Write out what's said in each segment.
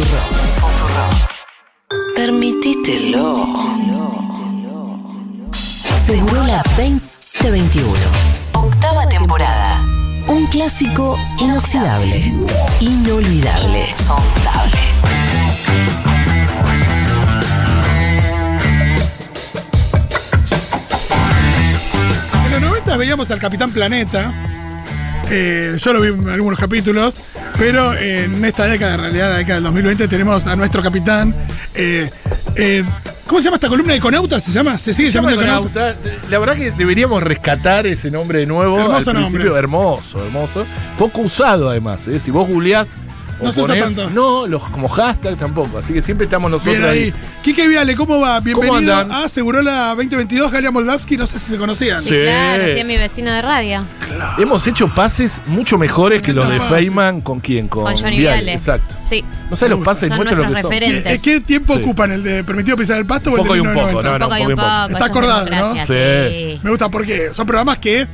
Futuro. Permitítelo. Segurola 2021. Octava temporada. Un clásico inoxidable. Inolvidable. Insondable. En los 90 veíamos al Capitán Planeta. Eh, yo lo vi en algunos capítulos. Pero en esta década, en realidad la década del 2020, tenemos a nuestro capitán. eh, eh, ¿Cómo se llama esta columna? ¿Econauta se llama? ¿Se sigue Se llama llamando Econauta? Econauta. La verdad que deberíamos rescatar ese nombre de nuevo. Hermoso al nombre. Hermoso, hermoso. Poco usado además. ¿eh? Si vos googleás. No se usa tanto. No, los, como hashtag tampoco. Así que siempre estamos nosotros Bien ahí. ahí. Quique Viale, ¿cómo va? Bienvenido andan? a Segurola 2022, Galia Moldavsky. No sé si se conocían. Sí. Claro, sí, es mi vecino de radio. Hemos hecho pases mucho mejores que los de Pases. Feynman. ¿Con quién? Con, Con Johnny Viale, Viale. Exacto. Sí, No sabes los pases, Son muestra lo que nuestros son. referentes. ¿Qué, qué tiempo Sí. ocupan? ¿El de permitido pisar el pasto o el Poco de y un poco, 1990? no, un no, poco y un poco y un poco. poco. Está eso es acordado, democracia, ¿no? sí. Me gusta porque son programas que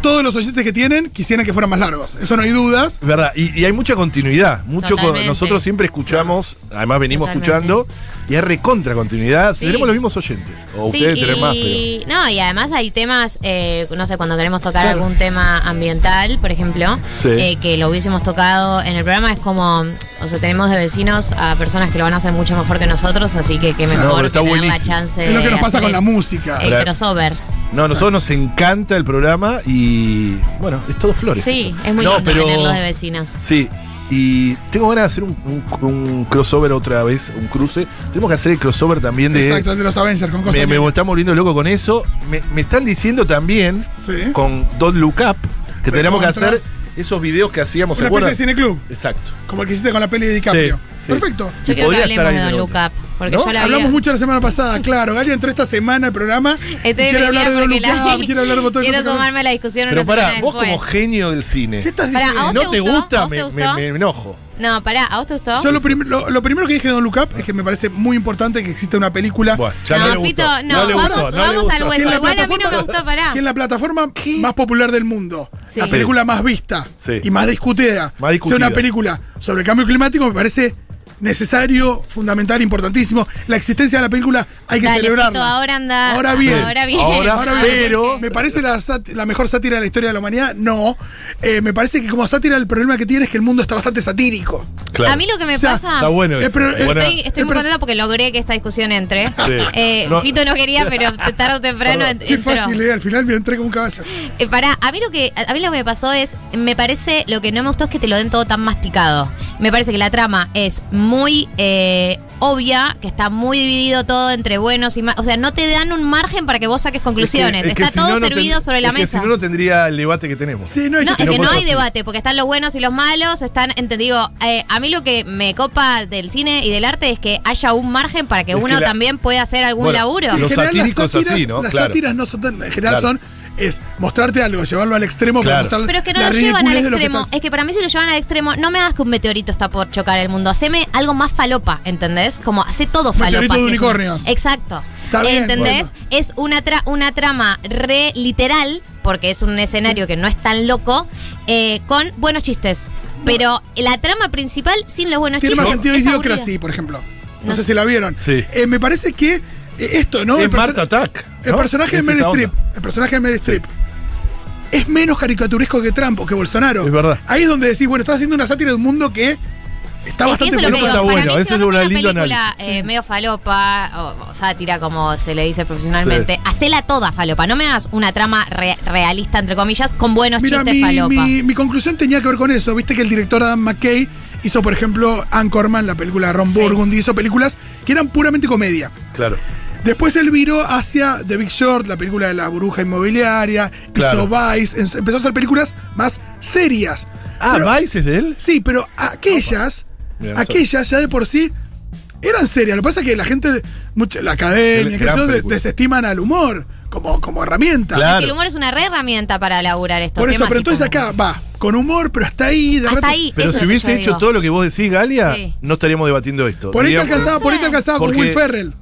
todos los oyentes que tienen quisieran que fueran más largos. Eso no hay dudas. Verdad, y, y hay mucha continuidad. Mucho con- nosotros siempre escuchamos, además venimos Totalmente. escuchando, y hay recontra continuidad. Sí. Tenemos los mismos oyentes. O Sí, ustedes tienen más, y, no, y además hay temas, eh, no sé, cuando queremos tocar Claro. algún tema ambiental, por ejemplo, Sí. eh, que lo hubiésemos tocado en el programa, es como, o sea, tenemos de vecinos a personas que lo van a hacer mucho mejor que nosotros, así que qué No, mejor pero está tener la buenísimo. chance Es lo que nos pasa con la música. El crossover. pero. No, a nosotros nos encanta el programa y. Bueno, es todo flores. Sí, esto. es muy No, lindo pero- tenerlos de vecinos. Sí. Y tengo ganas de hacer un, un- un crossover otra vez, un cruce. Tenemos que hacer el crossover también de. Exacto, de los Avengers con cosas. Me, me estamos volviendo loco con eso. Me, me están diciendo también Sí. con Don't Look Up que tenemos que hacer esos videos que hacíamos. ¿se Una especie de cineclub, Exacto. como el que hiciste con la peli de DiCaprio. Sí, sí. Perfecto. Yo quiero que hablemos ahí de Don Look. Up, porque ¿No? yo la Hablamos mucho la semana pasada, claro. Galia entró esta semana al programa. y quiere hablar de Don Look la Up, quiere hablar de montón Quiero tomarme la discusión Pero una pará, vos después. como genio del cine. ¿Qué estás Pará, diciendo? ¿a vos no te gusta, ¿A vos me, te me- me enojo. No, pará, ¿a vos te gustó? Yo lo, prim- lo, lo primero que dije de Don Look Up es que me parece muy importante que exista una película Bueno, ya no, no, le gustó. Fito, no, le vamos, gustó, no le vamos gustó. al hueso. en la Igual a mí no me plataforma- gustó, pará. que en la plataforma más popular del mundo, Sí. la película más vista Sí. y más discutida, Más discutida. sea una película sobre cambio climático, me parece necesario, fundamental, importantísimo. La existencia de la película hay que Dale, celebrarla. Ahora anda. Ahora bien. Ahora bien. Ahora- Ahora bien, Pero- me parece la, mejor sátira de la historia de la humanidad. No. Eh, me parece que como sátira el problema que tiene es que el mundo está bastante satírico. Claro. A mí lo que me O sea, pasa. Está bueno Eh, eso. pero, eh, Estoy, estoy Eh, muy contenta porque logré que esta discusión entre. Sí. Eh, No. Fito no quería, pero tarde o temprano Perdón. Qué entró. fácil, eh, al final me entré como un caballo. Eh, pará, a mí lo que a mí lo que me pasó es, me parece, lo que no me gustó es que te lo den todo tan masticado. Me parece que la trama es muy eh, obvia, que está muy dividido todo entre buenos y malos. O sea, no te dan un margen para que vos saques conclusiones. Es que- es que está si todo no, no servido ten- sobre la es que mesa. Si no, no tendría el debate que tenemos. Sí, no hay No, que es que no hay debate, porque están los buenos y los malos, están, digo, eh, a mí lo que me copa del cine y del arte es que haya un margen para que Es que uno la- también pueda hacer algún Bueno, laburo. Sí, en Los general, satíricos así, ¿no? Las Claro. sátiras no son tan. En general Claro. son. Es mostrarte algo, llevarlo al extremo para Claro. mostrar Pero es que no lo llevan al extremo. estás- Es que para mí si lo llevan al extremo, no me hagas que un meteorito está por chocar el mundo. Haceme algo más falopa, ¿entendés? Como hace todo falopa. Meteorito de unicornios. Exacto. Está bien, ¿Entendés? bueno. Es una, tra- una trama re literal, porque es un escenario que no es tan loco, eh, con buenos chistes. Pero la trama principal, sin los buenos Tiene chistes. más sentido es Idiocracy, por ejemplo. No, No sé si la vieron. Sí. Eh, me parece que esto, ¿no? Es El perso- Mart Attack. El personaje de Meryl. Streep. El personaje de Meryl Streep. Es menos caricaturesco que Trump o que Bolsonaro. Es verdad. Ahí es donde decís, bueno, estás haciendo una sátira de un mundo que está Es bastante eso digo. está Para bueno, si es una lindo película análisis. eh, medio falopa, o, o sátira, como se le dice profesionalmente, hacela toda falopa. No me hagas una trama re- realista, entre comillas, con buenos Mira, chistes mi, falopa. mi- mi conclusión tenía que ver con eso. Viste que el director Adam McKay hizo, por ejemplo, Anchorman, la película de Ron Sí. Burgundy, hizo películas que eran puramente comedia. Claro. Después él viró hacia The Big Short, la película de la burbuja inmobiliaria, Claro. hizo Vice, empezó a hacer películas más serias. Ah, Pero- ¿Vice es de él? Sí, pero aquellas, aquellas ya de por sí eran serias. Lo que pasa es que la gente, mucho, la academia, que eso, desestiman al humor como, como herramienta. Claro. El humor es una re herramienta para elaborar estos Por eso, temas pero entonces como- acá va, con humor, pero hasta ahí, de Hasta rato- ahí. Pero si hubiese hecho digo. todo lo que vos decís, Galia, Sí. no estaríamos debatiendo esto. Por ahí te alcanzaba, No por ahí te alcanzaba con Will Ferrell.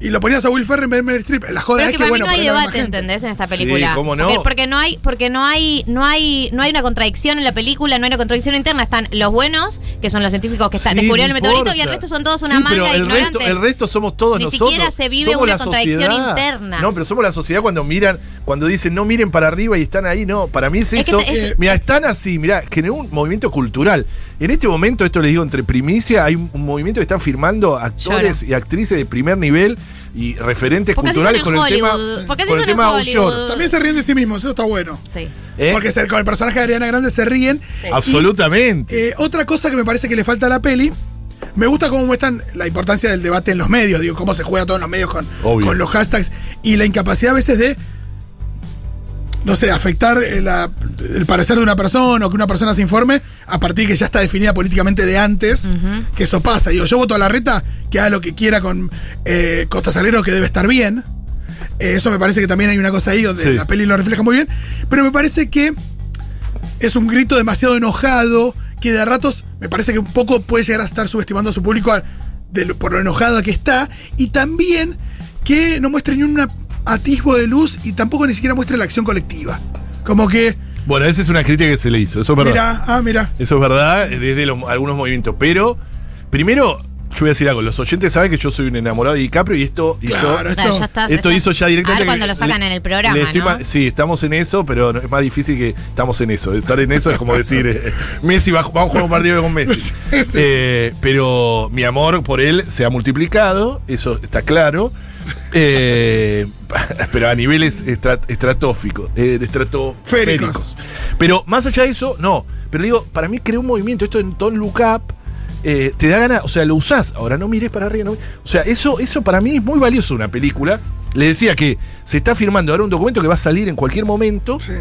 Y lo ponías a Will Ferrell en vez de Meryl Streep. La joda Pero es que bueno, mí no hay debate. ¿entendés? En esta Sí, película. ¿cómo no? Porque, porque no hay, porque no hay, no hay, no hay una contradicción en la película, no hay una contradicción interna. Están los buenos, que son los científicos que están, Sí, descubrieron no el meteorito, y el resto son todos una Sí, manga el ignorantes. resto, el resto somos todos Ni nosotros. siquiera se vive Somos una contradicción sociedad. interna. No, pero somos la sociedad cuando miran, cuando dicen no miren para arriba y están ahí. No, para mí es, eso. es- mira, están así, mira, generó un movimiento cultural. En este momento, esto les digo entre primicia, hay un, un movimiento que están firmando actores y actrices de primer nivel y referentes Porque culturales con el tema. Porque con el tema. También se ríen de sí mismos, eso está bueno. Sí. ¿Eh? Porque se- con el personaje de Ariana Grande se ríen. Sí. Absolutamente. Eh, otra cosa que me parece que le falta a la peli, me gusta cómo muestran la importancia del debate en los medios, digo, cómo se juega todo en los medios con, Obvio. con los hashtags y la incapacidad a veces de, no sé, afectar eh, la- el parecer de una persona o que una persona se informe a partir de que ya está definida políticamente de antes, que eso pasa. Digo, yo voto a la reta, que haga lo que quiera con eh, Costa Salero, que debe estar bien. Eh, eso me parece que también hay una cosa ahí donde Sí. la peli lo refleja muy bien. Pero me parece que es un grito demasiado enojado que de a ratos me parece que un poco puede llegar a estar subestimando a su público a- de lo- por lo enojado que está y también que no muestre ni un atisbo de luz y tampoco ni siquiera muestre la acción colectiva. Como que, Bueno, esa es una crítica que se le hizo, eso es verdad. mira, ah, mira. Eso es verdad, desde los- algunos movimientos. Pero, primero, yo voy a decir algo. Los oyentes saben que yo soy un enamorado de DiCaprio y esto hizo. Claro, Claro, esto, ya estás- Esto estás- hizo ya A directamente. ver cuando que lo sacan le- en el programa, le estoy ¿no? ma- Sí, estamos en eso, pero es más difícil que estamos en eso. Estar en eso es como decir, eh, Messi, va- vamos a jugar un partido con Messi. Sí, sí. Eh, pero mi amor por él se ha multiplicado, eso está claro. Eh, pero a niveles estra- estratosficos, eh, estratosféricos. Pero más allá de eso, no. Pero digo, para mí creó un movimiento, esto en Don't Look Up, eh, te da ganas, o sea, lo usás, ahora no mires para arriba. no o sea, eso, eso para mí es muy valioso una película. Le decía que se está firmando ahora un documento que va a salir en cualquier momento Sí.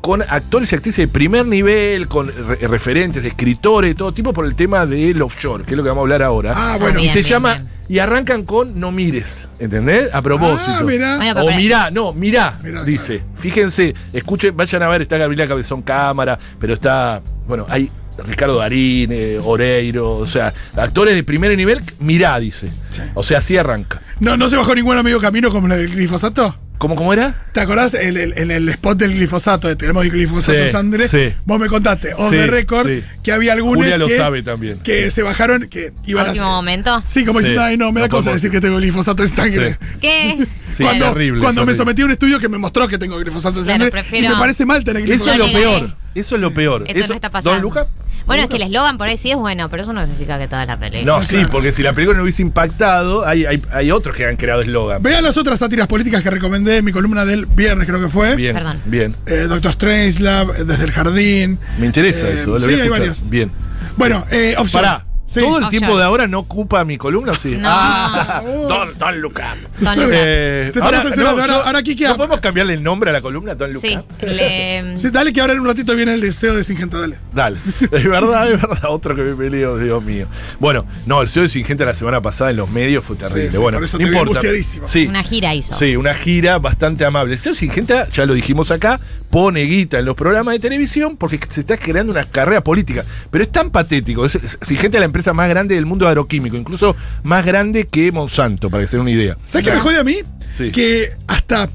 con actores y actrices de primer nivel, con re- referentes escritores de todo tipo por el tema del offshore, que es lo que vamos a hablar ahora. Ah, bueno. y bien, se bien, llama, bien. y arrancan con no mires, ¿entendés? A propósito. Ah, mira. Bueno, O mirá, no, mirá, Mirá, dice. Fíjense, escuchen, vayan a ver, está Gabriela Cabezón Cámara, pero está, bueno, hay Ricardo Darín, eh, Oreiro, o sea, actores de primer nivel, mirá, dice. Sí. O sea, así arranca. No, no se bajó ningún amigo camino como la del glifosato. ¿Cómo, cómo era? ¿Te acordás el- el- en el spot del glifosato? de Tenemos glifosato Sí, sangre. sí. Vos me contaste, off Sí, the record, sí. que había algunos Julia lo que, sabe también. que se bajaron, que iban último momento. Sí, como Sí. diciendo, ay, no, me da No cosa podemos- decir que tengo glifosato en sangre. Sí. ¿Qué? Sí, cuando terrible, cuando me sometí a un estudio que me mostró que tengo glifosato en Claro, sangre. prefiero- Y me parece mal tener Eso es glifosato. lo peor. Eso es lo peor. Esto Eso, no está pasando. ¿Don Luca? Bueno, es que el eslogan por ahí sí es bueno, pero eso no significa que toda la película. No, sí, porque si la película no hubiese impactado, hay, hay, hay otros que han creado eslogan. Vean las otras sátiras políticas que recomendé en mi columna del viernes, creo que fue. Bien, Perdón. bien. Eh, Doctor Strangelove, eh, Desde el Jardín. Me interesa Eh, eso, lo sí, voy a hay varias. Bien. Bueno, eh, Offshore. Pará. Sí. ¿Todo el Offshore. tiempo de ahora no ocupa mi columna o sí? No. Ah. Don, Don Up. Don. Eh, Te estamos censurando, ahora- ahora ¿No podemos cambiarle el nombre a la columna Don Look Sí, le- Sí, dale que ahora en un ratito viene el deseo de Singenta, dale. Dale. Es verdad, es verdad. Otro que me peleo, Dios mío. Bueno, no, el CEO de Singenta la semana pasada en los medios fue terrible. Sí, sí, bueno, por eso no importa. Sí. una gira hizo. Sí, una gira bastante amable. El CEO Singenta, ya lo dijimos acá, pone guita en los programas de televisión porque se está creando una carrera política. Pero es tan patético. Es, es la empresa más grande del mundo agroquímico, incluso más grande que Monsanto, para que se den una idea. ¿Sabes qué me jode a mí? Sí. Que hasta,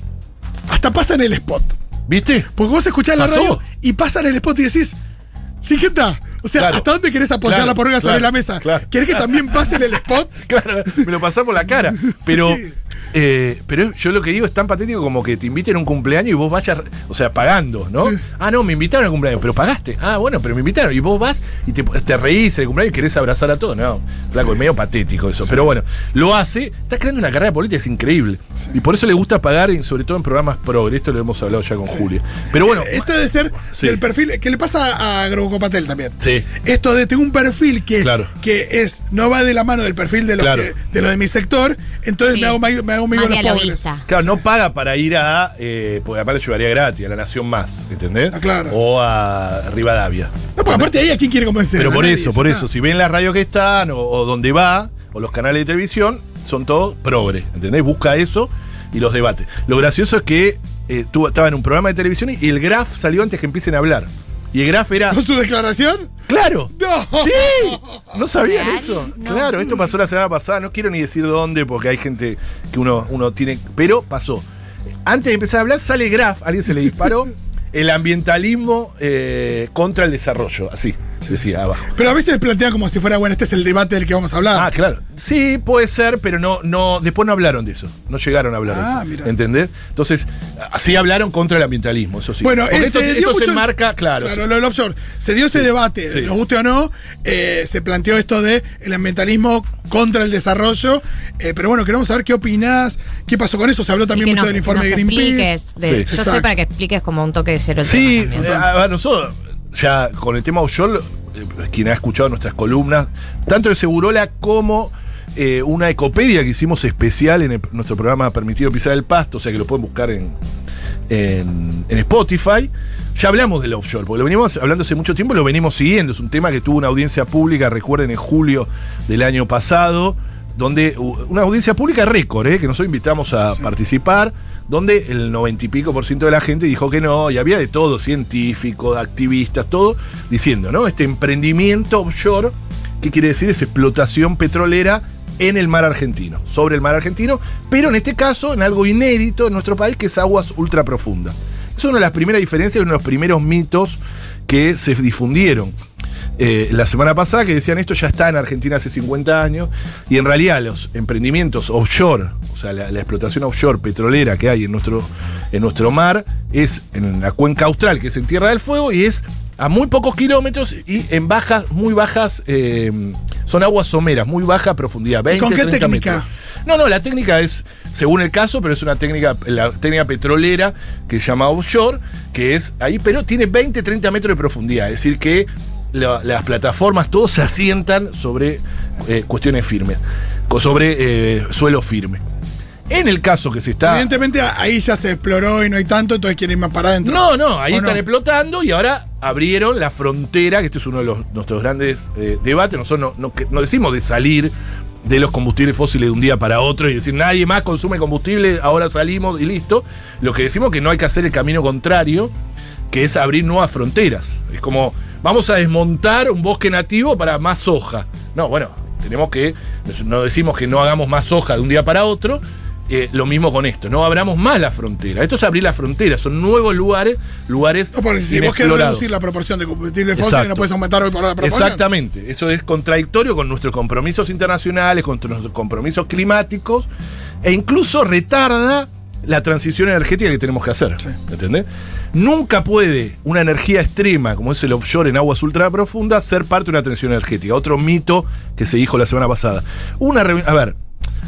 hasta pasa en el spot. ¿Viste? Porque vos escuchás la ¿Pasó? radio y pasa en el spot y decís, Singenta, o sea, Claro. ¿hasta dónde querés apoyar Claro, la poronga sobre claro, la mesa? claro. ¿Querés que también pase en el spot? Claro, me lo pasás por la cara. Pero, Sí. Eh, pero yo lo que digo es tan patético como que te inviten a un cumpleaños y vos vayas, o sea, pagando, ¿no? Sí. Ah, no, me invitaron al cumpleaños, pero pagaste. Ah, bueno, pero me invitaron. Y vos vas y te, te reís en el cumpleaños y querés abrazar a todos. No, flaco, es medio patético eso. Pero bueno, lo hace, está creando una carrera política, es increíble. Y por eso le gusta pagar, y sobre todo en programas progre. Esto lo hemos hablado ya con Julia. Pero bueno, Esto debe ser Sí. del perfil que le pasa a Grocopatel también. sí. Esto de tengo un perfil que, Claro. que es no va de la mano del perfil de los, Claro. de los de mi sector, entonces Sí. me hago, me hago Más de dialoguista. Claro, no paga para ir a. Eh, porque además lo llevaría gratis, a la Nación Más, ¿entendés? Ah, claro. O a Rivadavia. No, porque aparte ahí a quién quiere convencer. Pero por nadie, eso, por eso, si ven la radio que están, o, o donde va, o los canales de televisión, son todos progre, ¿entendés? Busca eso y los debate. Lo gracioso es que eh, tú- estaba en un programa de televisión y el Graf salió antes que empiecen a hablar. Y el Graf era. ¿Con su declaración? ¡Claro! ¡No! ¡Sí! ¿No sabían ¿Real? eso? No. Claro, esto pasó la semana pasada. No quiero ni decir dónde porque hay gente que uno, uno tiene. Pero pasó. Antes de empezar a hablar, sale Graf, alguien se le disparó. El ambientalismo eh, contra el desarrollo. Así, abajo. Pero a veces plantea como si fuera, bueno, este es el debate del que vamos a hablar. Ah, claro. Sí, puede ser, pero no, no, después no hablaron de eso. No llegaron a hablar Ah, de eso. mira. ¿Entendés? Entonces, así hablaron contra el ambientalismo, eso sí. Bueno, Porque eh, esto, se dio esto se enmarca, claro. Claro, lo del offshore. Se dio ese debate, Sí. nos guste o no, eh, se planteó esto de el ambientalismo contra el desarrollo. eh, pero bueno, queremos saber qué opinás, qué pasó con eso. Se habló también Y que mucho nos- del informe de Greenpeace. expliques de- Sí. Yo Exacto. estoy para que expliques como un toque de cero el Sí, tema también. a nosotros, ya con el tema offshore, eh, quien ha escuchado nuestras columnas, tanto de Segurola como eh, una ecopedia que hicimos especial en nuestro programa Permitido Pisar el Pasto, o sea que lo pueden buscar en, en, Spotify. Ya hablamos del offshore, porque lo venimos hablando hace mucho tiempo lo venimos siguiendo. Es un tema que tuvo una audiencia pública, recuerden, en julio del año pasado, donde una audiencia pública récord, eh, que nosotros invitamos a participar, donde el noventa y pico por ciento de la gente dijo que no, y había de todo, científicos, activistas, todo, diciendo, ¿no? Este emprendimiento offshore, ¿qué quiere decir? Es explotación petrolera en el mar argentino, sobre el mar argentino, pero en este caso en algo inédito en nuestro país, que es aguas ultra profundas. Es una de las primeras diferencias, uno de los primeros mitos que se difundieron eh, la semana pasada, que decían esto ya está en Argentina hace 50 años, y en realidad los emprendimientos offshore, o sea, la, la explotación offshore petrolera que hay en nuestro, en nuestro mar, es en la cuenca austral, que es en Tierra del Fuego, y es a muy pocos kilómetros y en bajas, muy bajas, eh, son aguas someras, muy baja profundidad, 20, con qué 30 técnica? metros. No, no, la técnica es, según el caso, pero es una técnica, la técnica petrolera que se llama offshore, que es ahí, pero tiene 20, 30 metros de profundidad. Es decir, que la- las plataformas, todos se asientan sobre eh, cuestiones firmes, sobre eh, suelo firme. En el caso que se está. Evidentemente ahí ya se exploró y no hay tanto, entonces quieren ir más para adentro. No, no, ahí ¿O están no? explotando y ahora abrieron la frontera, que este es uno de los, nuestros grandes eh, debates. Nosotros no, no, no decimos de salir de los combustibles fósiles de un día para otro y decir nadie más consume combustible, ahora salimos y listo. Lo que decimos es que no hay que hacer el camino contrario, que es abrir nuevas fronteras. Es como, vamos a desmontar un bosque nativo para más soja. No, bueno, tenemos que, no decimos que no hagamos más soja de un día para otro. eh, lo mismo con esto, no abramos más la frontera. Esto es abrir la frontera, son nuevos lugares, lugares No, porque si vos querés reducir la proporción de combustible fósil, no puedes aumentar hoy por la proporción. Exactamente, eso es contradictorio con nuestros compromisos internacionales, con nuestros compromisos climáticos, e incluso retarda la transición energética que tenemos que hacer. Sí. ¿Entendés? Nunca puede una energía extrema, como es el offshore en aguas ultra profundas, ser parte de una transición energética. Otro mito que se dijo la semana pasada. Una a ver,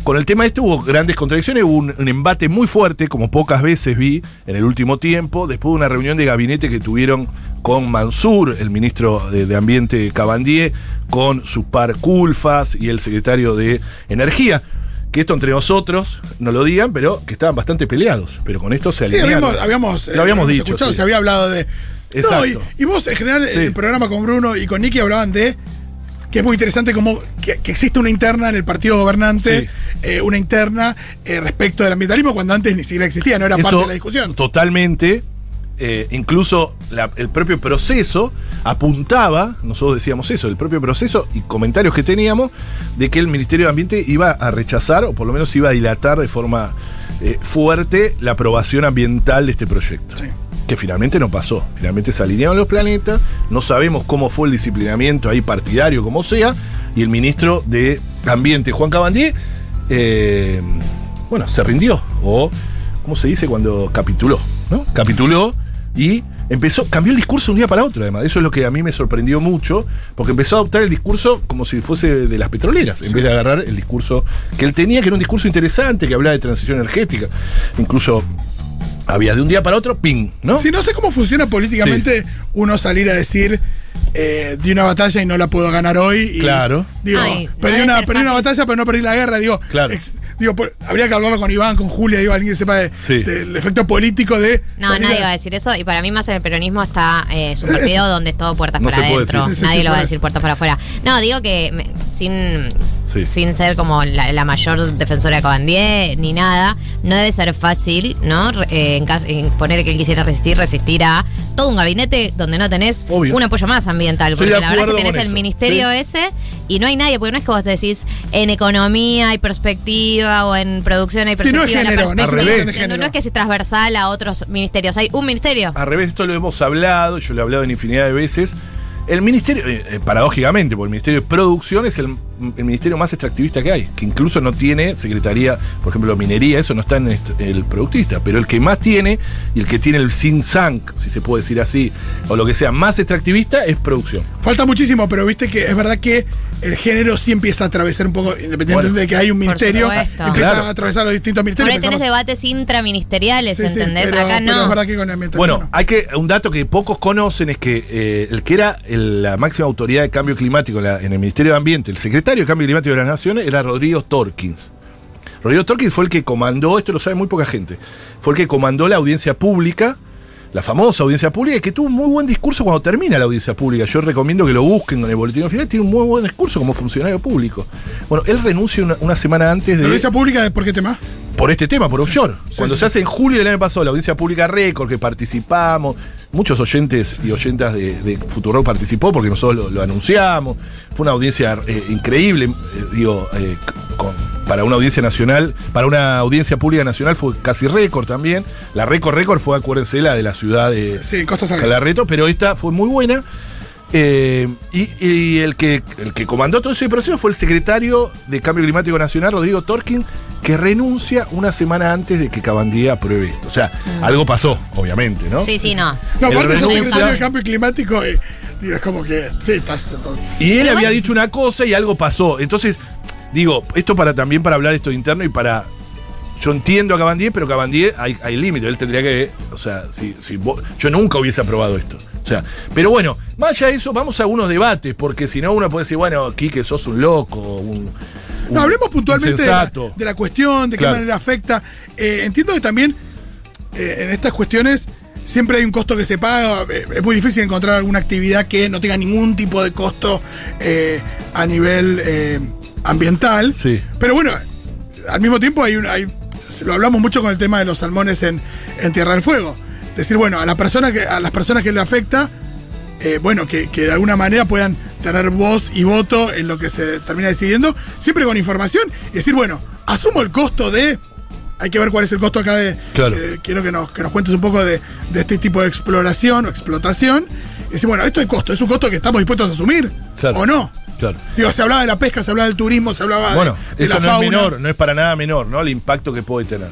con el tema este hubo grandes contradicciones, hubo un, un embate muy fuerte, como pocas veces vi en el último tiempo, después de una reunión de gabinete que tuvieron con Mansur, el ministro de, de Ambiente Cabandier, con su par Culfas y el secretario de Energía. Que esto entre nosotros no lo digan, pero que estaban bastante peleados. Pero con esto se Sí, alinearon. habíamos, habíamos, eh, Lo habíamos dicho. escuchado, sí. se había hablado de. No, y, Exacto. y vos, en general, Sí. en el programa con Bruno y con Nicky hablaban de que es muy interesante como que, que existe una interna en el partido gobernante, Sí. eh, una interna eh, respecto del ambientalismo, cuando antes ni siquiera existía, no era parte de la discusión. Totalmente. Eh, incluso la- el propio proceso apuntaba, nosotros decíamos eso, el propio proceso y comentarios que teníamos, de que el Ministerio de Ambiente iba a rechazar, o por lo menos iba a dilatar de forma eh, fuerte, la aprobación ambiental de este proyecto. Sí. Que finalmente no pasó. Finalmente se alinearon los planetas, no sabemos cómo fue el disciplinamiento ahí partidario, como sea, y el ministro de Ambiente, Juan Cabandier, eh, bueno, se rindió, o, ¿cómo se dice cuando capituló? ¿no? Capituló y empezó, cambió el discurso de un día para otro, además. Eso es lo que a mí me sorprendió mucho, porque empezó a adoptar el discurso como si fuese de las petroleras, en vez de agarrar el discurso que él tenía, que era un discurso interesante, que hablaba de transición energética. Incluso había de un día para otro, ping, ¿no? Si no sé cómo funciona políticamente uno salir a decir eh, di una batalla y no la puedo ganar hoy. Y, Claro. Digo, Ay, perdí, una, perdí una batalla, pero no perdí la guerra. Digo, Claro. ex- digo por- habría que hablarlo con Iván, con Julia, digo, alguien que sepa de- Sí. del efecto político de. No, nadie va a decir eso. Y para mí, más en el peronismo está. eh, partido donde es todo puertas No para se puede adentro. decir. Sí, sí, nadie sí, lo va a decir puertas para afuera. No, digo que me- sin, Sí. sin ser como la, la mayor defensora de Cabandier ni nada, no debe ser fácil, ¿no? Eh, en, caso- en poner que él quisiera resistir, resistir a todo un gabinete donde no tenés Obvio. un apoyo más ambiental. Porque la verdad acuerdo que tenés el eso. ministerio Sí. ese y no hay nadie, porque no es que vos decís en economía hay perspectiva o en producción hay Sí, no es perspectiva. género, no es perspectiva- no, no es que es transversal a otros ministerios, hay un ministerio. Al revés, esto lo hemos hablado, yo lo he hablado en infinidad de veces. El ministerio, eh, eh, paradójicamente, porque el Ministerio de Producción es el, el ministerio más extractivista que hay, que incluso no tiene secretaría, por ejemplo, minería, eso no está en el productista, pero el que más tiene y el que tiene el think tank, si se puede decir así, o lo que sea, más extractivista es producción. Falta muchísimo, pero viste que es verdad que el género sí empieza a atravesar un poco, independientemente Bueno. de que hay un ministerio, empieza Claro. a atravesar los distintos Por ministerios. ahí tenés debates intraministeriales, Sí, sí, ¿entendés? pero- Acá pero no. es verdad que con el Bueno, no. hay que un dato que pocos conocen es que eh, el que era el- la máxima autoridad de cambio climático en, la- en el Ministerio de Ambiente, el secretario de Cambio Climático de las Naciones, era Rodrigo Torkins. Rodrigo Torkins fue el que comandó, esto lo sabe muy poca gente, fue el que comandó la audiencia pública, la famosa audiencia pública, y que tuvo un muy buen discurso cuando termina la audiencia pública. Yo recomiendo que lo busquen en el boletín oficial, tiene un muy buen discurso como funcionario público. Bueno, él renuncia una, una semana antes de ¿La audiencia pública de por qué tema? por este tema, por offshore. Sí, Cuando sí. se hace en julio del año pasado la audiencia pública récord, que participamos, muchos oyentes y oyentas de, de Futuro participó porque nosotros lo, lo anunciamos. Fue una audiencia eh, increíble, eh, digo, eh, con- para una audiencia nacional, para una audiencia pública nacional fue casi récord también. La récord récord fue, acuérdense, la de la ciudad de Sí, Costa. Calarreto, pero esta fue muy buena. Eh, y, y el, que, el que comandó todo ese proceso fue el secretario de Cambio Climático Nacional, Rodrigo Torkin, que renuncia una semana antes de que Cabandía apruebe esto. O sea, algo pasó, obviamente, ¿no? Sí, sí, no. No, El aparte renuncia- secretario de cambio climático, eh, es como que, sí, estás... Y él Pero había bueno. dicho una cosa y algo pasó. Entonces, digo, esto para también para hablar esto interno y para. Yo entiendo a Cabandier, pero Cabandier hay, hay límite. Él tendría que. O sea, si, si vos- yo nunca hubiese aprobado esto. O sea, pero bueno, más allá de eso, vamos a algunos debates, porque si no, uno puede decir, bueno, Quique, sos un loco, un. un No, hablemos puntualmente de la, de la cuestión, de qué manera afecta. Eh, entiendo que también eh, en estas cuestiones siempre hay un costo que se paga. Eh, es muy difícil encontrar alguna actividad que no tenga ningún tipo de costo eh, a nivel eh, ambiental. Sí. Pero bueno, al mismo tiempo hay un, hay, lo hablamos mucho con el tema de los salmones en, en Tierra del Fuego. Decir, bueno, a la persona que, a las personas que le afecta, eh, bueno, que, que de alguna manera puedan tener voz y voto en lo que se termina decidiendo, siempre con información, y decir, bueno, asumo el costo de. Hay que ver cuál es el costo acá de. Claro. eh, quiero que nos, que nos cuentes un poco de, de este tipo de exploración o explotación. Y decir, bueno, esto es costo, es un costo que estamos dispuestos a asumir. Claro. ¿O no? Claro. Digo, se hablaba de la pesca, se hablaba del turismo, se hablaba de- Bueno, de, eso la no fauna. es menor, no es para nada menor, ¿no? El impacto que puede tener.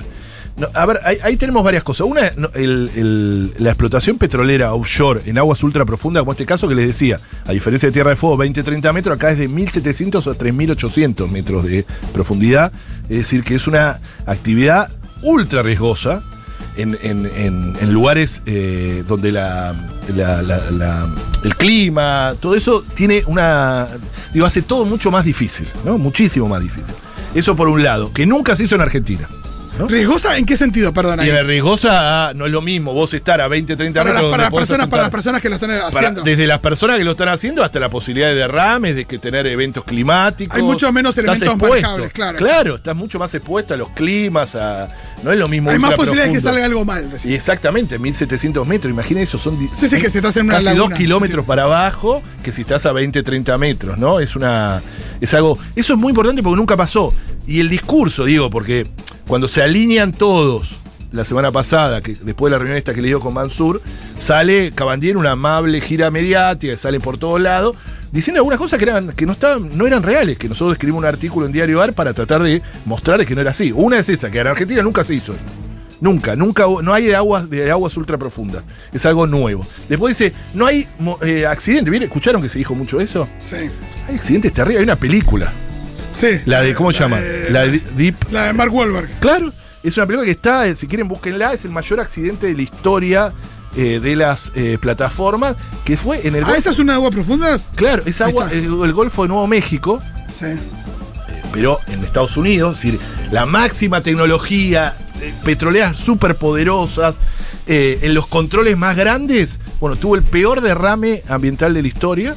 A ver, ahí, tenemos varias cosas. Una, la explotación petrolera offshore en aguas ultra profundas, como este caso que les decía, a diferencia de Tierra de Fuego, 20-30 metros, acá es de 1.700 a 3.800 metros de profundidad. Es decir, que es una actividad ultra riesgosa. En, lugares eh, donde el clima, todo eso tiene una. Digo, hace todo mucho más difícil, ¿no? Muchísimo más difícil. Eso por un lado, que nunca se hizo en Argentina. ¿No? ¿Riesgosa en qué sentido? Perdón, ahí. Y riesgosa ah, no es lo mismo vos estar a 20, 30 Para, las, metros. para las personas, para las personas que lo están para- haciendo. desde las personas que lo están haciendo hasta la posibilidad de derrames, de que tener eventos climáticos. Hay mucho menos elementos expuesto. manejables, claro. Claro, estás mucho más expuesto a los climas, a, no es lo mismo. Hay más posibilidades que profundo. salga algo mal. decís. Y exactamente, 1700 metros, imagina eso, son Sí, sí, que estás en una casi laguna, dos kilómetros para abajo que si estás a 20, 30 metros, ¿no? Es una. Es algo. Eso es muy importante porque nunca pasó. Y el discurso, digo, porque cuando se alinean todos. La semana pasada, que después de la reunión esta que le dio con Mansur, sale Cabandier una amable gira mediática, sale por todos lados, diciendo algunas cosas que eran, que no estaban, no eran reales, que nosotros escribimos un artículo en Diario Ar para tratar de mostrar que no era así. Una es esa, que en Argentina nunca se hizo esto. Nunca, nunca, no hay de aguas, de aguas ultra profundas. Es algo nuevo. Después dice, no hay eh, accidentes. ¿Vieron? ¿Escucharon que se dijo mucho eso? Sí. Hay accidentes terribles. Hay una película. Sí. La de, ¿cómo se llama? de- La de Deep. la de Mark Wahlberg. Claro, es una película que está, eh, si quieren búsquenla, es el mayor accidente de la historia eh, de las eh, plataformas, que fue en el... Ah, ¿esas son de aguas profundas? Claro, es agua, el, el Golfo de Nuevo México, Sí. pero en Estados Unidos, es decir, la máxima tecnología, eh, petroleras súper poderosas, eh, en los controles más grandes, bueno, tuvo el peor derrame ambiental de la historia.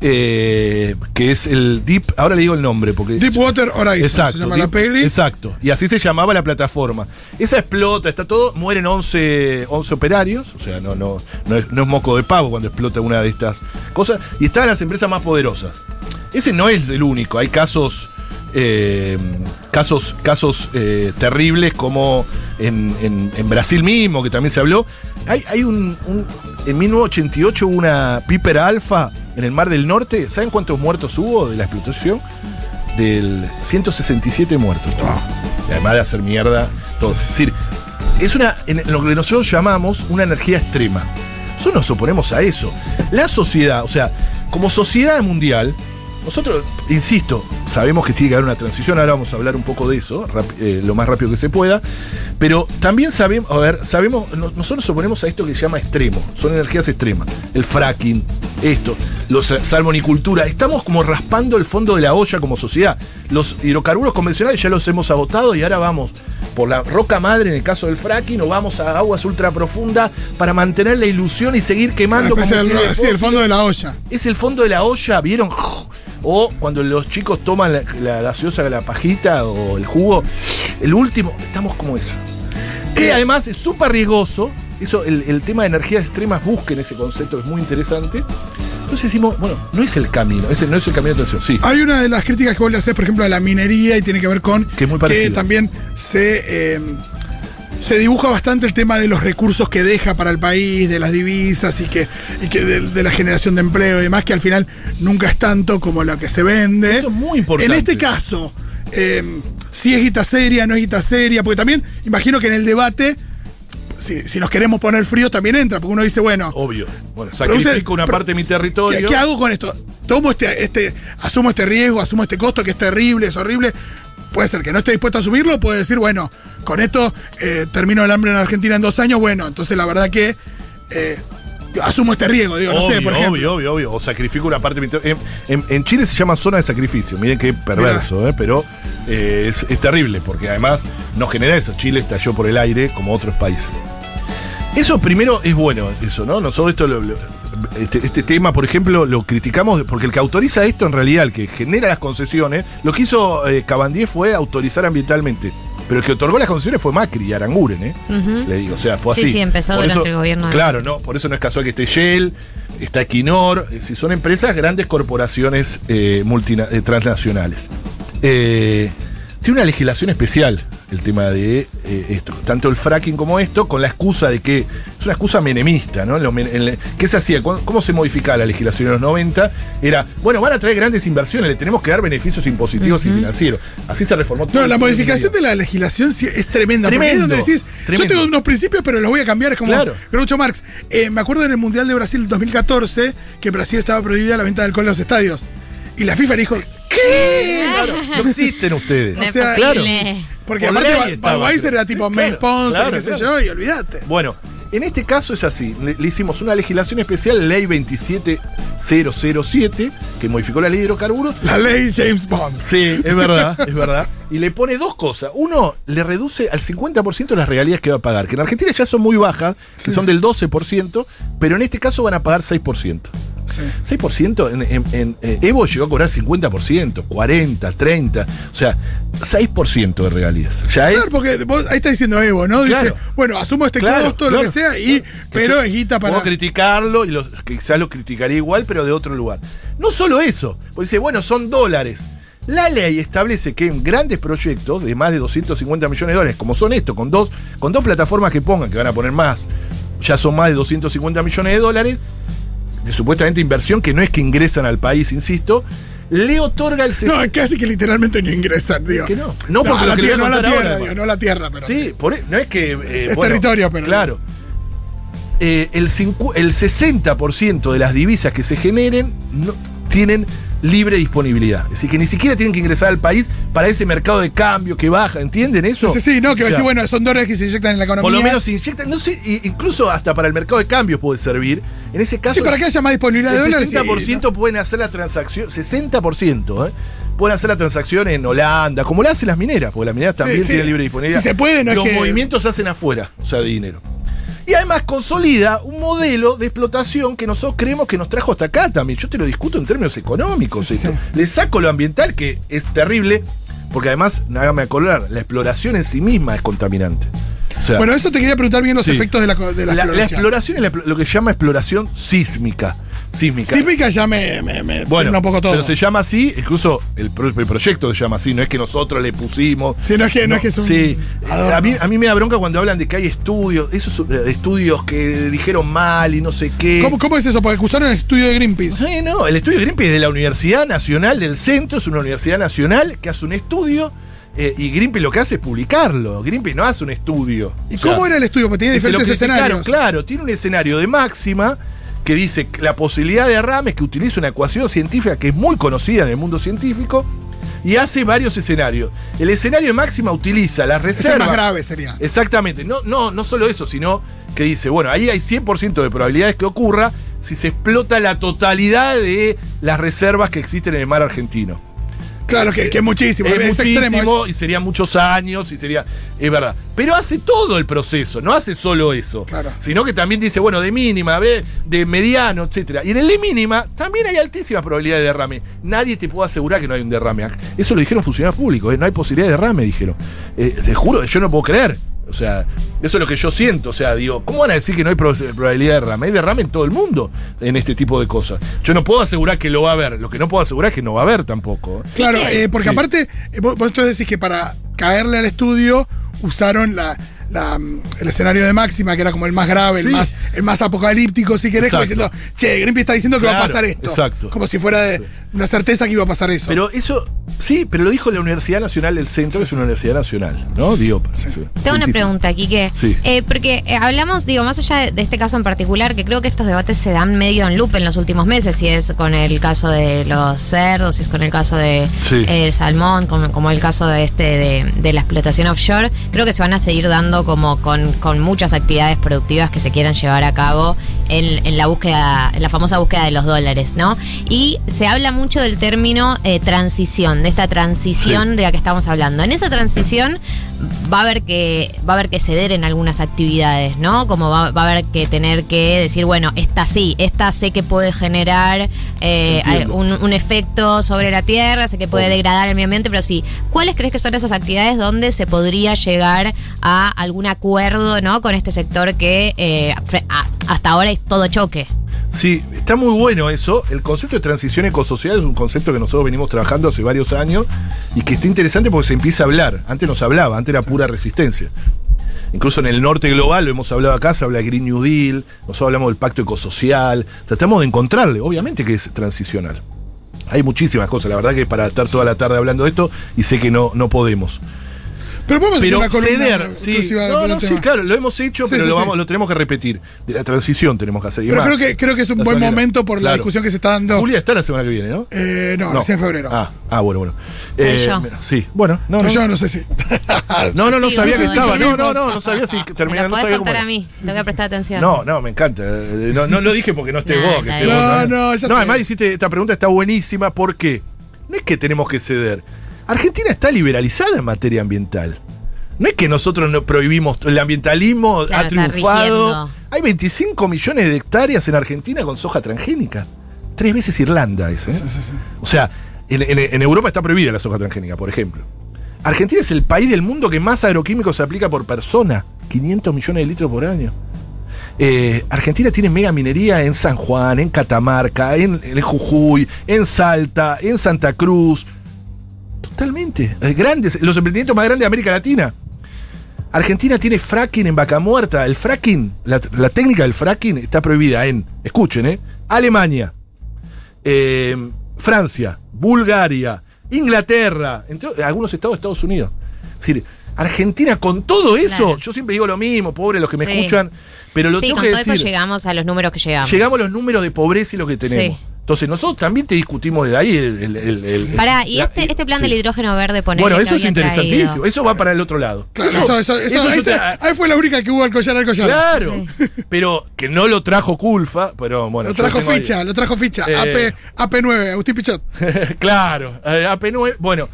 Eh, que es el Deep, ahora le digo el nombre porque Deepwater Horizon exacto, se llama Deep- la peli. Exacto, y así se llamaba la plataforma. Esa explota, está todo, mueren 11, 11 operarios, o sea, no, no, no, es, no es moco de pavo cuando explota una de estas cosas, y están las empresas más poderosas. Ese no es el único, hay casos... eh, casos casos eh, terribles como en, en- en Brasil mismo, que también se habló. Hay, hay un, un- En 1988 hubo una Piper Alpha en el Mar del Norte. ¿Saben cuántos muertos hubo de la explotación? Del 167 muertos. Y además de hacer mierda todo. Es decir, es una, en lo que nosotros llamamos una energía extrema. Nosotros nos oponemos a eso. La sociedad, o sea, como sociedad mundial, nosotros, insisto, sabemos que tiene que haber una transición, ahora vamos a hablar un poco de eso, eh, lo más rápido que se pueda, pero también sabemos, a ver, sabemos, no- nosotros nos oponemos a esto que se llama extremo, son energías extremas, el fracking, esto, los salmonicultura, estamos como raspando el fondo de la olla como sociedad. Los hidrocarburos convencionales ya los hemos agotado y ahora vamos por la roca madre en el caso del fracking o vamos a aguas ultra profundas para mantener la ilusión y seguir quemando combustible sí, el fondo de la olla. es el fondo de la olla, ¿vieron? O cuando los chicos toman la, la gaseosa, la pajita o el jugo, el último, estamos como eso. Que además es súper riesgoso. Eso, el, el tema de energías extremas, busquen ese concepto, que es muy interesante. Entonces decimos, bueno, no es el camino, ese no es el camino de transición. Sí. Hay una de las críticas que vos le haces, por ejemplo, a la minería y tiene que ver con Que es muy parecido. también se, eh, se dibuja bastante el tema de los recursos que deja para el país, de las divisas y que, y que de, de la generación de empleo y demás, que al final nunca es tanto como lo que se vende. Eso es muy importante. En este caso, eh, si es guita seria, no es guita seria, porque también imagino que en el debate, si, si nos queremos poner fríos, también entra, porque uno dice, bueno, Obvio. Bueno, sacrifico una parte de mi territorio. ¿Qué, qué hago con esto? Tomo este, este, asumo este riesgo, asumo este costo que es terrible, es horrible. Puede ser que no esté dispuesto a asumirlo, puede decir, bueno, con esto eh, termino el hambre en Argentina en dos años, bueno, entonces la verdad que eh, yo asumo este riesgo, digo, no obvio, sé, por ejemplo. obvio, obvio, obvio. O sacrifico una parte en, en- en Chile se llama zona de sacrificio. Miren qué perverso, ¿eh? pero es, es terrible porque además no genera eso. Chile estalló por el aire como otros países. Eso primero es bueno, eso, ¿no? Nosotros esto lo- lo- este, este tema, por ejemplo, lo criticamos porque el que autoriza esto, en realidad, el que genera las concesiones, lo que hizo eh, Cabandier fue autorizar ambientalmente. Pero el que otorgó las concesiones fue Macri y Aranguren, ¿eh? Le digo, o sea, fue Sí, así. sí, empezó Por durante el gobierno de- Claro, no, por eso no es casual que esté Shell, está Equinor, si son empresas, grandes corporaciones eh, multina- eh, transnacionales. Eh, tiene una legislación especial el tema de eh, esto, tanto el fracking como esto, con la excusa de que es una excusa menemista, ¿no? ¿Qué se hacía? ¿Cómo, se modificaba la legislación en los 90? Era, bueno, van a traer grandes inversiones, le tenemos que dar beneficios impositivos y financieros. Así se reformó todo. No, la modificación de la legislación es tremenda. Es Tremendo, donde decís, yo tengo unos principios, pero los voy a cambiar. Es como Claro. Groucho Marx. Eh, me acuerdo en el Mundial de Brasil 2014 que en Brasil estaba prohibida la venta de alcohol en los estadios. Y la FIFA dijo, ¿qué? Claro, no existen ustedes. No es sea, claro. Porque Por aparte Budweiser era tipo Sí, claro, sponsor, claro, qué sé yo, y olvídate. Bueno, en este caso es así. Le, le hicimos una legislación especial, ley 27007, que modificó la ley de hidrocarburos. La ley James Bond. Sí, es verdad, es verdad. Y le pone dos cosas. Uno, le reduce al 50% las regalías que va a pagar, que en Argentina ya son muy bajas, que son del 12%, pero en este caso van a pagar 6%. Sí. 6% en, en- en, eh, Evo llegó a cobrar 50%, 40, 30, o sea, 6% de regalías. Ya es porque vos- ahí está diciendo Evo, ¿no? Dice, Claro. bueno, asumo este Claro, costo, lo que sea, y, pero yo es guita para. Puedo criticarlo y los, quizás lo criticaría igual, pero de otro lugar. No solo eso, porque dice, bueno, son dólares. La ley establece que en grandes proyectos de más de 250 millones de dólares, como son estos, con dos, con dos plataformas que pongan, que van a poner más, ya son más de 250 millones de dólares, de supuestamente inversión que no es que ingresan al país, insisto, le otorga el No, 60%. es casi que literalmente no ingresan, digo. Que no. No, porque lo la tierra, no a la tierra, ahora, digo, no a la tierra, pero. Sí, por e- no es que. eh, Es territorio, pero- Claro. Eh, el, cincu- el 60% de las divisas que se generen no, tienen libre disponibilidad. Es decir, que ni siquiera tienen que ingresar al país para ese mercado de cambio que baja. ¿Entienden eso? Sí, sí, no, que O va a sea, decir, bueno, son dólares que se inyectan en la economía. Por lo menos se inyectan, no sé, incluso hasta para el mercado de cambio puede servir. En ese caso. Sí, para que haya más disponibilidad de dólares. 60% pueden hacer la transacción, 60%, ¿eh? Pueden hacer la transacción en Holanda, como la hacen las mineras, porque las mineras también sí. tienen libre disponibilidad. Si se puede, no es Los que- movimientos se hacen afuera, o sea, de dinero. Y además consolida un modelo de explotación que nosotros creemos que nos trajo hasta acá también. Yo te lo discuto en términos económicos. Sí, sí, esto. sí. Le saco lo ambiental, que es terrible, porque además, hágame acordar, la exploración en sí misma es contaminante. O sea, Bueno, eso te quería preguntar bien los Sí. efectos de la, de la la, la exploración. exploración es la- lo que se llama exploración sísmica. Sísmica. Sísmica ya me, me, me Bueno, un poco todo. pero se llama así, incluso el, pro- el proyecto se llama así, no es que nosotros le pusimos. Sí, no es que- no es que es un Sí, adorno. a mí, a mí me da bronca cuando hablan de que hay estudios, esos eh, estudios que dijeron mal y no sé qué. ¿Cómo, ¿Cómo es eso? Porque acusaron el estudio de Greenpeace. Sí, no, el estudio de Greenpeace es de la Universidad Nacional del Centro, es una universidad nacional que hace un estudio eh, y Greenpeace lo que hace es publicarlo. Greenpeace no hace un estudio. ¿Y O sea, cómo era el estudio? Porque lo diferentes escenarios. Claro, tiene un escenario de máxima que dice que la posibilidad de derrame es que utiliza una ecuación científica que es muy conocida en el mundo científico y hace varios escenarios. El escenario de máxima utiliza las Ese es reservas. más grave sería. Exactamente, no, no, no solo eso, sino que dice, bueno, ahí hay 100% de probabilidades que ocurra si se explota la totalidad de las reservas que existen en el mar argentino. Claro, que, que es muchísimo. Es, Es, muchísimo extremo. y serían muchos años y sería. Es verdad. Pero hace todo el proceso, no hace solo eso. Claro. Sino que también dice, bueno, de mínima, de mediano, etcétera. Y en el de mínima también hay altísimas probabilidades de derrame. Nadie te puede asegurar que no hay un derrame. Eso lo dijeron funcionarios públicos, ¿eh? no hay posibilidad de derrame, dijeron. Eh, te juro, yo no puedo creer. O sea, eso es lo que yo siento. O sea, digo, ¿cómo van a decir que no hay pro- probabilidad de derrame? Hay derrame en todo el mundo en este tipo de cosas. Yo no puedo asegurar que lo va a haber. Lo que no puedo asegurar es que no va a haber tampoco. Claro, eh, porque Sí. aparte, eh, vos, vos decís que para caerle al estudio usaron la, la, mm, el escenario de máxima, que era como el más grave, el, más, el más apocalíptico, si querés, como diciendo, che, Greenpeace está diciendo que va a pasar esto. exacto. Como si fuera de una certeza que iba a pasar eso. Pero eso, sí, pero lo dijo la Universidad Nacional del Centro, que es una universidad nacional, ¿no? Digo, sí. Tengo una pregunta, Quique. Sí. Eh, porque eh, hablamos, digo, más allá de, de este caso en particular, que creo que estos debates se dan medio en loop en los últimos meses, si es con el caso de los cerdos, si es con el caso de Sí. eh, el salmón, como, como el caso de este de, de la explotación offshore, creo que se van a seguir dando como con, con muchas actividades productivas que se quieran llevar a cabo en, en la búsqueda, en la famosa búsqueda de los dólares, ¿no? Y se habla mucho del término eh, transición, de esta transición Sí. de la que estamos hablando. En esa transición va a haber que va a haber que ceder en algunas actividades, ¿no? Como va, va a haber que tener que decir, bueno, esta sí, esta sé que puede generar eh, un, un efecto sobre la tierra, sé que puede degradar el medio ambiente, pero sí, ¿cuáles crees que son esas actividades donde se podría llegar a algún acuerdo, ¿no? Con este sector que eh, hasta ahora es todo choque. Sí, está muy bueno eso. El concepto de transición ecosocial es un concepto que nosotros venimos trabajando hace varios años y que está interesante porque se empieza a hablar. Antes no se hablaba, antes era pura resistencia. Incluso en el norte global, lo hemos hablado acá, se habla de Green New Deal, nosotros hablamos del pacto ecosocial, tratamos de encontrarle, obviamente que es transicional. Hay muchísimas cosas, la verdad que para estar toda la tarde hablando de esto y sé que no, no podemos. Pero podemos Pero hacer una columna ceder, sí. No, no, sí, claro, lo hemos hecho, Sí, pero sí, lo, sí. vamos, lo tenemos que repetir. De la transición tenemos que hacer. Pero más. creo que, creo que es un buen momento por la discusión que se está dando. Julia está la semana que viene, ¿no? Eh, no, recién en febrero. Ah, ah, bueno, bueno. Soy yo. Sí, bueno, no, Pero no. yo no sé si. No, no, no Sí, sabía que estaba. No, no, no, no sabía si Me terminaba. lo No podés contar a mí, si te voy a prestar atención. No, no, me encanta. Eh, No, no lo dije porque no estés vos. Que No, no, ya No, además hiciste esta pregunta está buenísima. ¿Por qué? No es que tenemos que ceder. Argentina está liberalizada en materia ambiental. No es que nosotros no prohibimos, el ambientalismo Claro, ha triunfado. Hay 25 millones de hectáreas en Argentina con soja transgénica. Tres veces Irlanda es, ¿eh? O sea, en, en- en Europa está prohibida la soja transgénica, por ejemplo. Argentina es el país del mundo que más agroquímicos se aplica por persona. 500 millones de litros por año. Eh, Argentina tiene mega minería en San Juan, en Catamarca, en, en Jujuy, en Salta, en Santa Cruz. Totalmente. Eh, Grandes, los emprendimientos más grandes de América Latina. Argentina tiene fracking en vaca muerta. El fracking, la, la técnica del fracking está prohibida en, escuchen, ¿eh? Alemania, eh, Francia, Bulgaria, Inglaterra, entre algunos estados de Estados Unidos. Es decir, Argentina con todo eso, Claro. yo siempre digo lo mismo, pobre los que me Sí. escuchan, pero lo sí, tengo con que todo decir. eso llegamos a los números que llegamos. llegamos a los números de pobreza y lo que tenemos. Sí. Entonces, nosotros también te discutimos de ahí el. el- el- el- Pará, y la- este, este plan sí. del hidrógeno verde poner Bueno, eso es interesantísimo. Eso va para el otro lado. Claro, eso, eso, eso, eso ahí, te- fue la única que hubo al collar al collar. Claro, pero que no lo trajo Culfa, pero bueno. Lo trajo ahí- ficha, lo trajo ficha. Eh. AP, AP9, Agustín Pichot. claro, eh, AP9, bueno,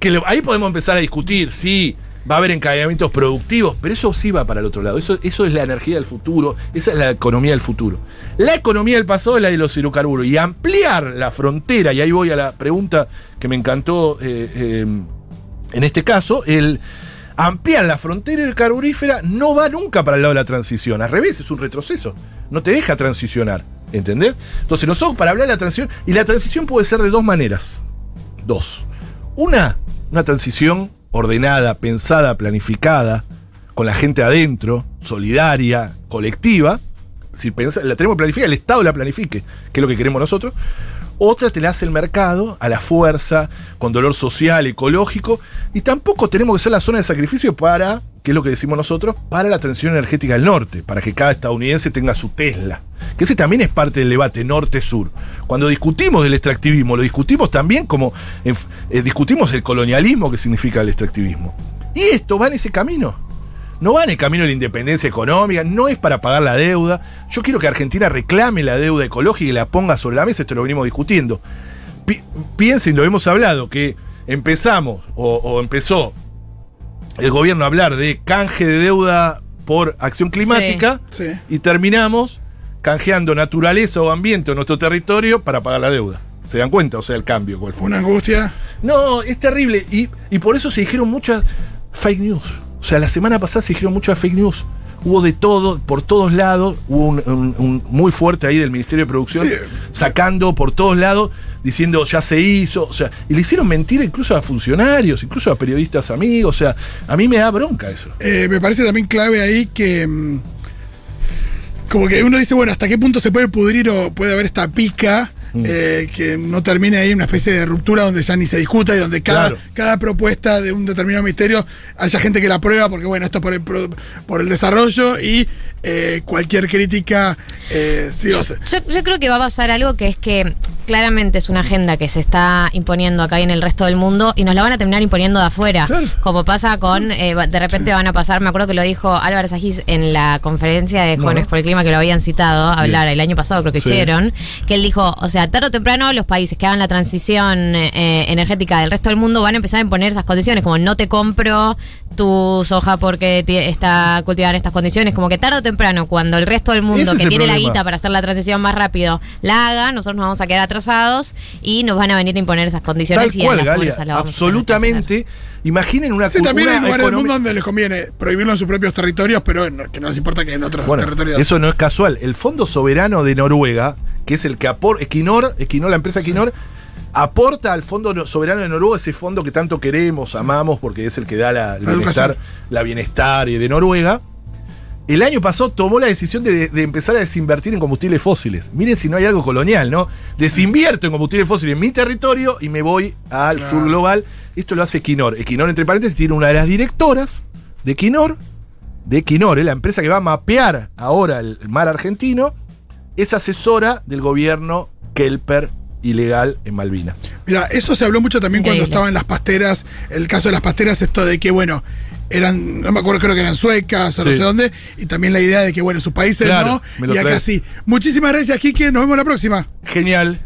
que lo- ahí podemos empezar a discutir si va a haber encadenamientos productivos, pero eso sí va para el otro lado. Eso, eso es la energía del futuro, esa es la economía del futuro. La economía del pasado es la de los hidrocarburos y ampliar la frontera, y ahí voy a la pregunta que me encantó eh, eh, en este caso, el ampliar la frontera hidrocarburífera no va nunca para el lado de la transición, al revés, es un retroceso, no te deja transicionar, ¿entendés? Entonces nosotros para hablar de la transición, y la transición puede ser de dos maneras, dos. Una, una transición ordenada, pensada, planificada, con la gente adentro, solidaria, colectiva. Si pensa, la tenemos planificada, el Estado la planifique, que es lo que queremos nosotros. Otra te la hace el mercado, a la fuerza, con dolor social, ecológico. Y tampoco tenemos que ser la zona de sacrificio para, que es lo que decimos nosotros, para la transición energética del norte, para que cada estadounidense tenga su Tesla. Que ese también es parte del debate norte-sur. Cuando discutimos del extractivismo, lo discutimos también como eh, discutimos el colonialismo que significa el extractivismo. Y esto va en ese camino no va en el camino de la independencia económica, no es para pagar la deuda. Yo quiero que Argentina reclame la deuda ecológica y la ponga sobre la mesa, esto lo venimos discutiendo. piensen, lo hemos hablado, que empezamos o, empezó el gobierno a hablar de canje de deuda por acción climática y terminamos canjeando naturaleza o ambiente en nuestro territorio para pagar la deuda. ¿Se dan cuenta? O sea, el cambio. ¿cuál fue? Una angustia. No, es terrible. Y, y por eso se dijeron muchas fake news. O sea, la semana pasada se dijeron muchas fake news. Hubo de todo, por todos lados, hubo un, muy fuerte ahí del Ministerio de Producción, sacando por todos lados, diciendo ya se hizo, o sea, y le hicieron mentir incluso a funcionarios, incluso a periodistas amigos, o sea, a mí me da bronca eso. Eh, me parece también clave ahí que mm, como que uno dice, bueno, ¿hasta qué punto se puede pudrir o puede haber esta pica? Mm. Eh, que no termine ahí una especie de ruptura donde ya ni se discuta y donde cada, cada propuesta de un determinado ministerio haya gente que la aprueba porque, bueno, esto es por el, por el desarrollo y eh, cualquier crítica. Eh, yo, yo, creo que va a pasar algo que es que claramente es una agenda que se está imponiendo acá y en el resto del mundo y nos la van a terminar imponiendo de afuera. Como pasa con, de repente van a pasar, me acuerdo que lo dijo Álvaro Sajís en la conferencia de Jóvenes por el Clima que lo habían citado a hablar el año pasado, creo que hicieron, que él dijo, o sea, tarde o temprano los países que hagan la transición eh, energética del resto del mundo van a empezar a imponer esas condiciones, como no te compro tu soja porque está cultivada en estas condiciones, como que tarde o temprano, cuando el resto del mundo que tiene la guita para hacer la transición más rápido la haga, nosotros nos vamos a quedar atrasados y nos van a venir a imponer esas condiciones y a la fuerza Absolutamente. Imaginen una sí, también hay lugares del mundo donde les conviene prohibirlo en sus propios territorios, pero que no les importa que en otros territorios. Eso no es casual. El Fondo Soberano de Noruega, que es el que aporta, Equinor, Equinor, la empresa Equinor, aporta al Fondo Soberano de Noruega, ese fondo que tanto queremos, amamos, porque es el que da la, bienestar, la bienestar de Noruega. El año pasado tomó la decisión de, empezar a desinvertir en combustibles fósiles. Miren si no hay algo colonial, ¿no? Desinvierto en combustibles fósiles en mi territorio y me voy al sur global. Esto lo hace Equinor. Equinor, entre paréntesis, tiene una de las directoras de Equinor, de Equinor, la empresa que va a mapear ahora el mar argentino es asesora del gobierno Kelper ilegal en Malvinas. Mira, eso se habló mucho también cuando estaban las pasteras, el caso de las pasteras, esto de que, bueno, eran, no me acuerdo, creo que eran suecas o no sé dónde, y también la idea de que, bueno, sus países no, y acá sí. Muchísimas gracias, Kike, nos vemos la próxima. Genial.